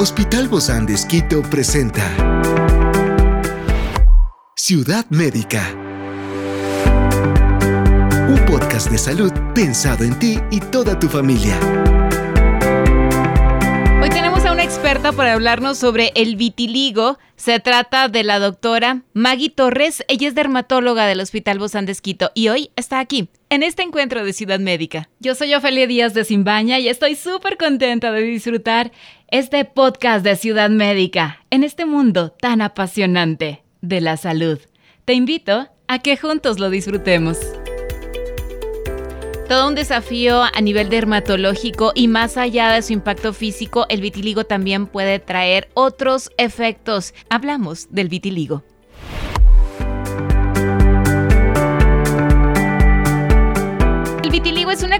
Hospital Bozán de Esquito presenta Ciudad Médica. Un podcast de salud pensado en ti y toda tu familia. Hoy tenemos a una experta para hablarnos sobre el vitiligo. Se trata de la doctora Maggie Torres. Ella es dermatóloga del Hospital Bozán de Esquito y hoy está aquí en este encuentro de Ciudad Médica. Yo soy Ofelia Díaz de Simbaña y estoy súper contenta de disfrutar este podcast de Ciudad Médica en este mundo tan apasionante de la salud. Te invito a que juntos lo disfrutemos. Todo un desafío a nivel dermatológico y más allá de su impacto físico, el vitiligo también puede traer otros efectos. Hablamos del vitiligo.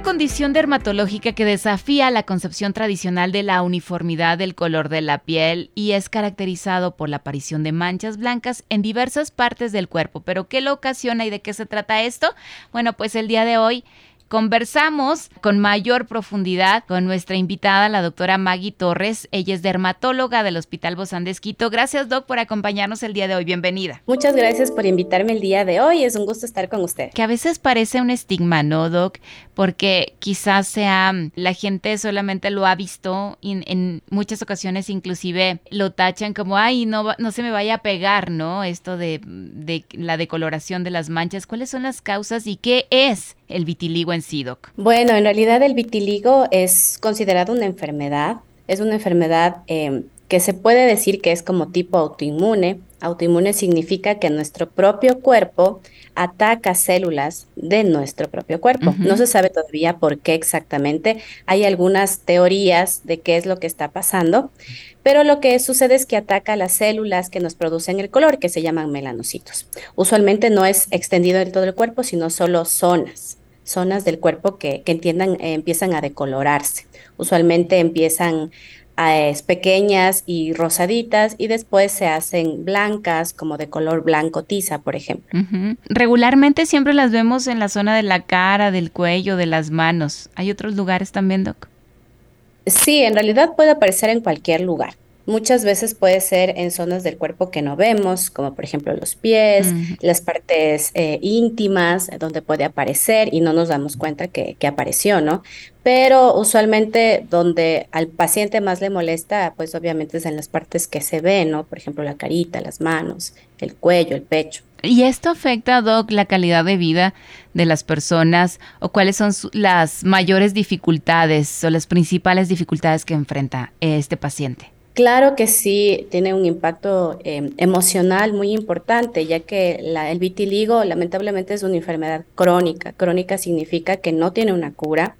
Condición dermatológica que desafía la concepción tradicional de la uniformidad del color de la piel y es caracterizado por la aparición de manchas blancas en diversas partes del cuerpo. ¿Pero qué lo ocasiona y de qué se trata esto? Bueno, pues el día de hoy Conversamos con mayor profundidad con nuestra invitada, la doctora Maggie Torres. Ella es dermatóloga del Hospital Bozán de Esquito. Gracias, Doc, por acompañarnos el día de hoy. Bienvenida. Muchas gracias por invitarme el día de hoy. Es un gusto estar con usted. Que a veces parece un estigma, ¿no, Doc? Porque quizás sea la gente solamente lo ha visto y en muchas ocasiones inclusive lo tachan como, ay, no, no se me vaya a pegar, ¿no? Esto de, de la decoloración de las manchas. ¿Cuáles son las causas y qué es el vitiligo en SIDOC? Bueno, en realidad el vitiligo es considerado una enfermedad. Es una enfermedad em, que se puede decir que es como tipo autoinmune. Autoinmune significa que nuestro propio cuerpo ataca células de nuestro propio cuerpo. No se sabe todavía por qué exactamente. Hay algunas teorías de qué es lo que está pasando, pero lo que sucede es que ataca las células que nos producen el color, que se llaman melanocitos. Usualmente no es extendido en todo el cuerpo, sino solo zonas zonas del cuerpo que, entiendan, eh, empiezan a decolorarse. Usualmente empiezan es pequeñas y rosaditas y después se hacen blancas como de color blanco tiza, por ejemplo. Regularmente siempre las vemos en la zona de la cara, del cuello, de las manos. ¿Hay otros lugares también, Doc? Sí, en realidad puede aparecer en cualquier lugar. Muchas veces puede ser en zonas del cuerpo que no vemos, como por ejemplo los pies, las partes eh, íntimas, donde puede aparecer y no nos damos cuenta que, que, apareció, ¿no? Pero usualmente donde al paciente más le molesta, pues obviamente es en las partes que se ven, ¿no? Por ejemplo, la carita, las manos, el cuello, el pecho. ¿Y esto afecta, Doc, la calidad de vida de las personas o cuáles son las mayores dificultades o las principales dificultades que enfrenta este paciente? Claro que sí, tiene un impacto em, emocional muy importante, ya que el vitiligo lamentablemente es una enfermedad crónica. Crónica significa que no tiene una cura.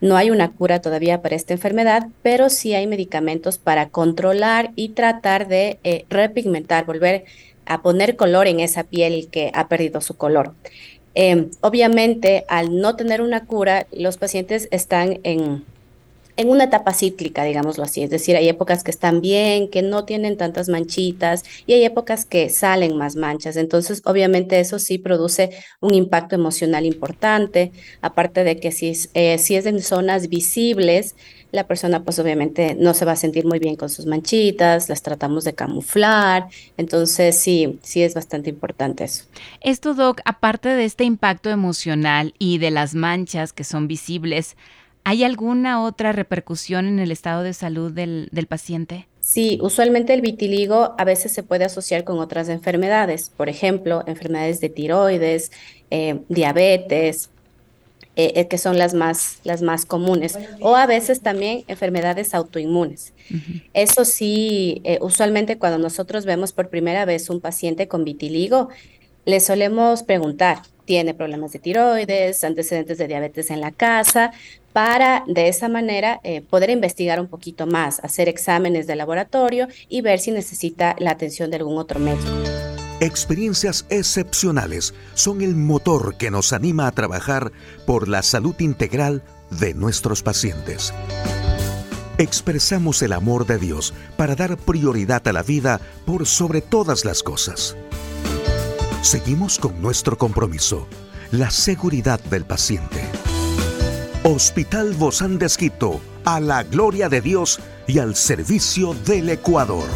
No hay una cura todavía para esta enfermedad, pero sí hay medicamentos para controlar y tratar de eh, repigmentar, volver a poner color en esa piel que ha perdido su color. Em, obviamente, al no tener una cura, los pacientes están en en una etapa cíclica, digámoslo así. Es decir, hay épocas que están bien, que no tienen tantas manchitas y hay épocas que salen más manchas. Entonces, obviamente eso sí produce un impacto emocional importante. Aparte de que si, eh, si es en zonas visibles, la persona pues obviamente no se va a sentir muy bien con sus manchitas, las tratamos de camuflar, entonces sí, sí es bastante importante eso. Esto, Doc, aparte de este impacto emocional y de las manchas que son visibles, ¿Hay alguna otra repercusión en el estado de salud del, paciente? Sí, usualmente el vitiligo a veces se puede asociar con otras enfermedades, por ejemplo, enfermedades de tiroides, eh, diabetes, eh, eh, que son las más, las más comunes, o a veces también enfermedades autoinmunes. Eso sí, usualmente cuando nosotros vemos por primera vez un paciente con vitiligo, le solemos preguntar, ¿tiene problemas de tiroides, antecedentes de diabetes en la casa? Para de esa manera eh, poder investigar un poquito más, hacer exámenes de laboratorio y ver si necesita la atención de algún otro médico. Experiencias excepcionales son el motor que nos anima a trabajar por la salud integral de nuestros pacientes. Expresamos el amor de Dios para dar prioridad a la vida por sobre todas las cosas. Seguimos con nuestro compromiso, la seguridad del paciente. Hospital Bozán de Esquito, a la gloria de Dios y al servicio del Ecuador.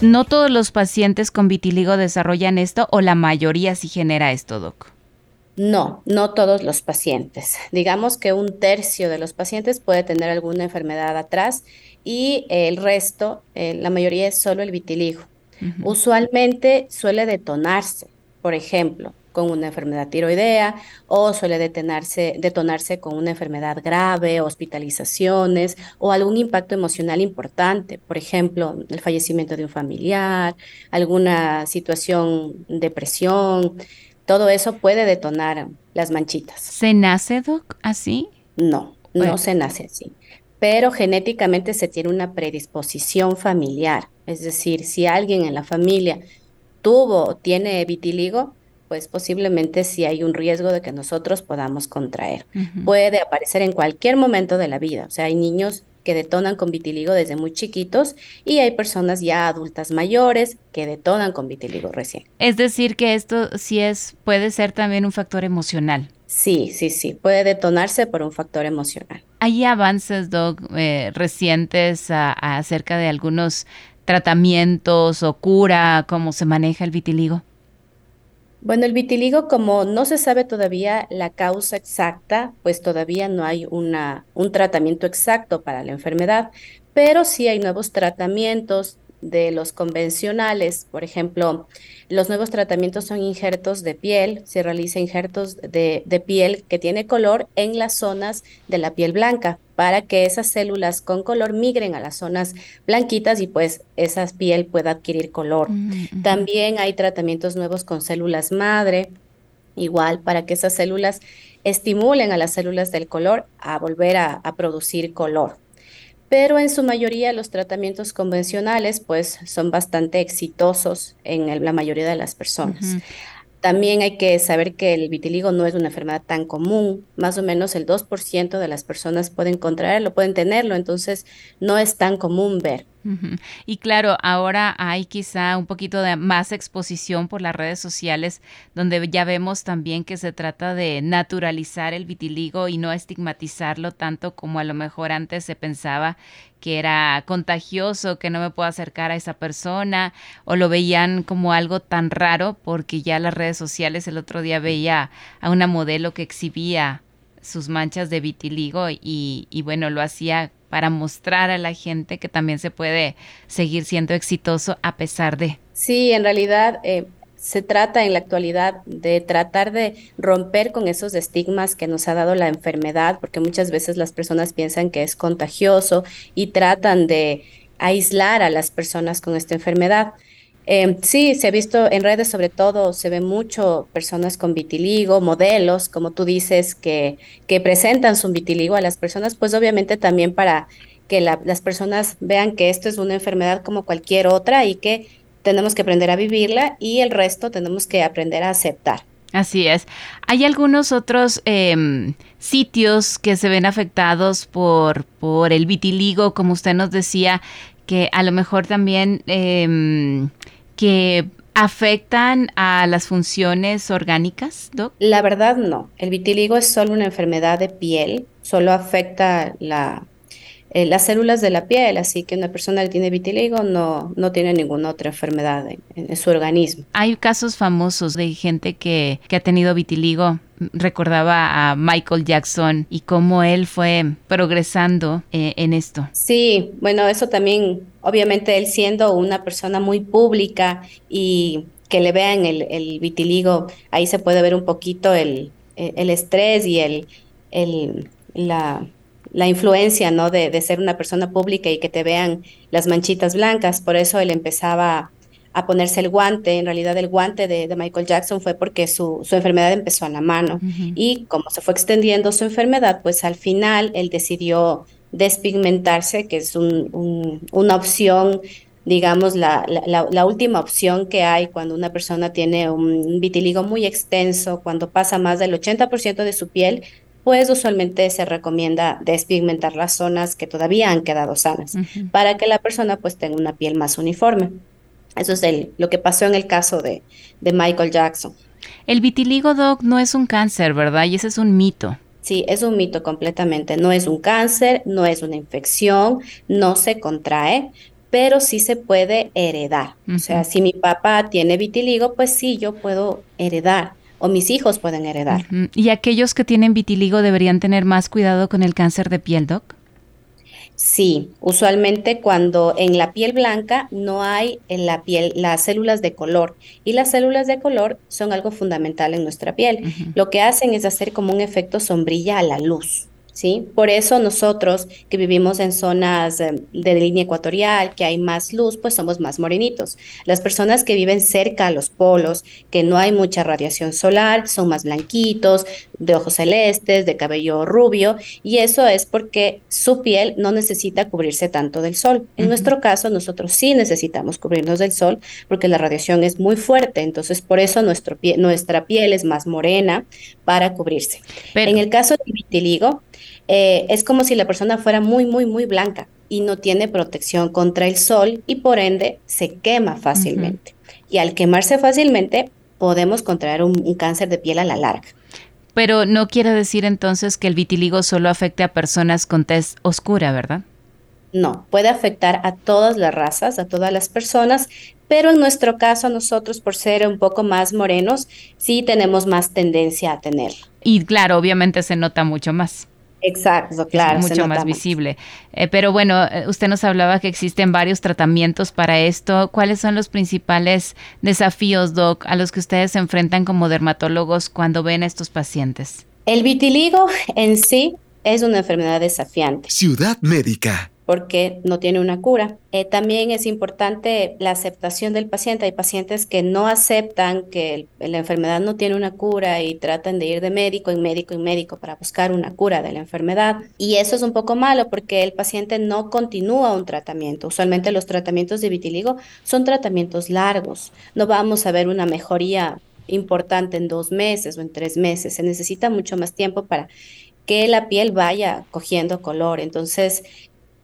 ¿No todos los pacientes con vitiligo desarrollan esto o la mayoría sí genera esto, Doc? No, no todos los pacientes. Digamos que un tercio de los pacientes puede tener alguna enfermedad atrás y el resto, eh, la mayoría es solo el vitiligo. Usualmente suele detonarse, por ejemplo, con una enfermedad tiroidea o suele detonarse, detonarse con una enfermedad grave, hospitalizaciones o algún impacto emocional importante, por ejemplo, el fallecimiento de un familiar, alguna situación, depresión, todo eso puede detonar las manchitas. ¿Se nace, Doc, así? No, no se nace así, pero genéticamente se tiene una predisposición familiar, es decir, si alguien en la familia tuvo o tiene vitiligo, pues posiblemente sí hay un riesgo de que nosotros podamos contraer. Puede aparecer en cualquier momento de la vida, o sea, hay niños que detonan con vitiligo desde muy chiquitos y hay personas ya adultas mayores que detonan con vitiligo recién. Es decir, que esto sí es, puede ser también un factor emocional. Sí, sí, sí, puede detonarse por un factor emocional. ¿Hay avances, Doc, eh, recientes acerca de algunos tratamientos o cura, cómo se maneja el vitiligo? Bueno, el vitiligo, como no se sabe todavía la causa exacta, pues todavía no hay una, un tratamiento exacto para la enfermedad, pero sí hay nuevos tratamientos de los convencionales. Por ejemplo, los nuevos tratamientos son injertos de piel, se realiza injertos de, de, piel que tiene color en las zonas de la piel blanca para que esas células con color migren a las zonas blanquitas y pues esa piel pueda adquirir color. Mm, También hay tratamientos nuevos con células madre, igual para que esas células estimulen a las células del color a volver a, a producir color pero en su mayoría los tratamientos convencionales pues son bastante exitosos en la mayoría de las personas. También hay que saber que el vitiligo no es una enfermedad tan común, más o menos el 2% de las personas pueden contraerlo, pueden tenerlo, entonces no es tan común ver. Y claro, ahora hay quizá un poquito de más exposición por las redes sociales, donde ya vemos también que se trata de naturalizar el vitiligo y no estigmatizarlo tanto como a lo mejor antes se pensaba que era contagioso, que no me puedo acercar a esa persona, o lo veían como algo tan raro, porque ya las redes sociales el otro día veía a una modelo que exhibía sus manchas de vitiligo y, y bueno, lo hacía para mostrar a la gente que también se puede seguir siendo exitoso a pesar de. Sí, en realidad eh, se trata en la actualidad de tratar de romper con esos estigmas que nos ha dado la enfermedad, porque muchas veces las personas piensan que es contagioso y tratan de aislar a las personas con esta enfermedad. Eh, sí, se ha visto en redes sobre todo, se ve mucho personas con vitiligo, modelos, como tú dices, que, que presentan su vitiligo a las personas, pues obviamente también para que las personas vean que esto es una enfermedad como cualquier otra y que tenemos que aprender a vivirla y el resto tenemos que aprender a aceptar. Así es. Hay algunos otros em, sitios que se ven afectados por, por el vitiligo, como usted nos decía, que a lo mejor también eh, que afectan a las funciones orgánicas, Doc? La verdad no. El vitiligo es solo una enfermedad de piel, solo afecta la, eh, las células de la piel, así que una persona que tiene vitiligo no, no tiene ninguna otra enfermedad en, su organismo. Hay casos famosos de gente que, que ha tenido vitiligo recordaba a Michael Jackson y cómo él fue progresando eh, en esto. Sí, bueno, eso también, obviamente él siendo una persona muy pública y que le vean el, el vitiligo, ahí se puede ver un poquito el, el estrés y el, el, la, la influencia, ¿no? De, de, ser una persona pública y que te vean las manchitas blancas. Por eso él empezaba a ponerse el guante. En realidad el guante de, Michael Jackson fue porque su, su, enfermedad empezó a la mano. Y como se fue extendiendo su enfermedad, pues al final él decidió despigmentarse, que es un, una opción digamos, la, la, la, última opción que hay cuando una persona tiene un vitiligo muy extenso, cuando pasa más del 80% de su piel, pues usualmente se recomienda despigmentar las zonas que todavía han quedado sanas, para que la persona pues tenga una piel más uniforme. Eso es el, lo que pasó en el caso de, de Michael Jackson. El vitiligo, Doc, no es un cáncer, ¿verdad? Y ese es un mito. Sí, es un mito completamente. No es un cáncer, no es una infección, no se contrae, pero sí se puede heredar. O sea, si mi papá tiene vitiligo, pues sí, yo puedo heredar o mis hijos pueden heredar. ¿Y aquellos que tienen vitiligo deberían tener más cuidado con el cáncer de piel, Doc? Sí, usualmente cuando en la piel blanca no hay en la piel las células de color y las células de color son algo fundamental en nuestra piel. Lo que hacen es hacer como un efecto sombrilla a la luz. ¿Sí? Por eso nosotros que vivimos en zonas eh, de línea ecuatorial, que hay más luz, pues somos más morenitos. Las personas que viven cerca a los polos, que no hay mucha radiación solar, son más blanquitos, de ojos celestes, de cabello rubio, y eso es porque su piel no necesita cubrirse tanto del sol. En nuestro caso, nosotros sí necesitamos cubrirnos del sol porque la radiación es muy fuerte, entonces por eso nuestro nuestra piel es más morena para cubrirse. en el caso del vitiligo, eh, es como si la persona fuera muy, muy, muy blanca y no tiene protección contra el sol y por ende se quema fácilmente. Y al quemarse fácilmente podemos contraer un, cáncer de piel a la larga. Pero no quiere decir entonces que el vitiligo solo afecte a personas con tez oscura, ¿verdad? No, puede afectar a todas las razas, a todas las personas, pero en nuestro caso nosotros por ser un poco más morenos, sí tenemos más tendencia a tenerlo. Y claro, obviamente se nota mucho más. Exacto, claro. Es mucho más visible. Eh, pero bueno, eh, usted nos hablaba que existen varios tratamientos para esto. ¿Cuáles son los principales desafíos, Doc, a los que ustedes se enfrentan como dermatólogos cuando ven a estos pacientes? El vitiligo en sí es una enfermedad desafiante. Ciudad Médica porque no tiene una cura. Eh, también es importante la aceptación del paciente. Hay pacientes que no aceptan que la enfermedad no tiene una cura y tratan de ir de médico en médico en médico para buscar una cura de la enfermedad. Y eso es un poco malo porque el paciente no continúa un tratamiento. Usualmente los tratamientos de vitiligo son tratamientos largos. No vamos a ver una mejoría importante en dos meses o en tres meses. Se necesita mucho más tiempo para que la piel vaya cogiendo color. Entonces,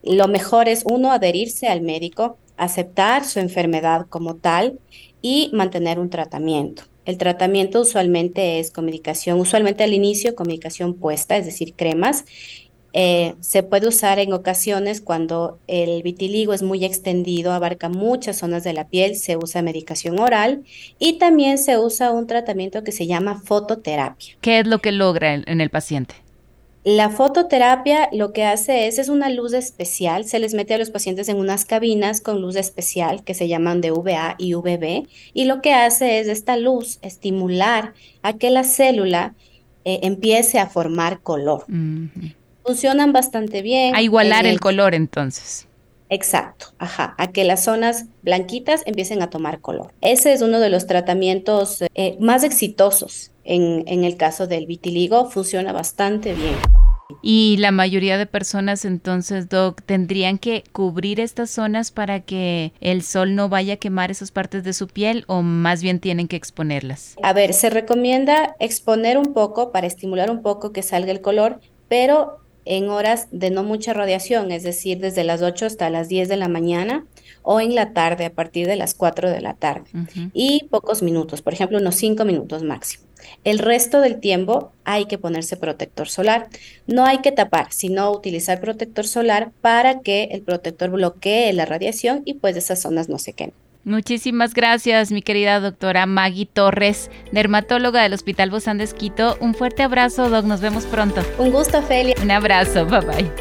lo mejor es uno adherirse al médico, aceptar su enfermedad como tal y mantener un tratamiento. El tratamiento usualmente es comunicación, usualmente al inicio comunicación puesta, es decir, cremas. Eh, se puede usar en ocasiones cuando el vitiligo es muy extendido, abarca muchas zonas de la piel, se usa medicación oral y también se usa un tratamiento que se llama fototerapia. ¿Qué es lo que logra en el paciente? La fototerapia lo que hace es, es una luz especial, se les mete a los pacientes en unas cabinas con luz especial que se llaman de VA y VB, y lo que hace es esta luz estimular a que la célula eh, empiece a formar color. Funcionan bastante bien. A igualar el, color entonces. Exacto, ajá, a que las zonas blanquitas empiecen a tomar color. Ese es uno de los tratamientos eh, más exitosos en, en el caso del vitiligo, funciona bastante bien. Y la mayoría de personas entonces, Doc, tendrían que cubrir estas zonas para que el sol no vaya a quemar esas partes de su piel o más bien tienen que exponerlas. A ver, se recomienda exponer un poco para estimular un poco que salga el color, pero en horas de no mucha radiación, es decir, desde las 8 hasta las 10 de la mañana o en la tarde a partir de las 4 de la tarde. Y pocos minutos, por ejemplo, unos 5 minutos máximo. El resto del tiempo hay que ponerse protector solar. No hay que tapar, sino utilizar protector solar para que el protector bloquee la radiación y pues esas zonas no se quemen. Muchísimas gracias, mi querida doctora Maggie Torres, dermatóloga del Hospital Bozán de Esquito. Un fuerte abrazo, Doc. Nos vemos pronto. Un gusto, Felia. Un abrazo. Bye bye.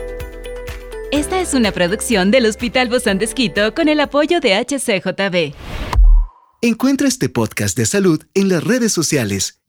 Esta es una producción del Hospital Bozán de Esquito con el apoyo de HCJB. Encuentra este podcast de salud en las redes sociales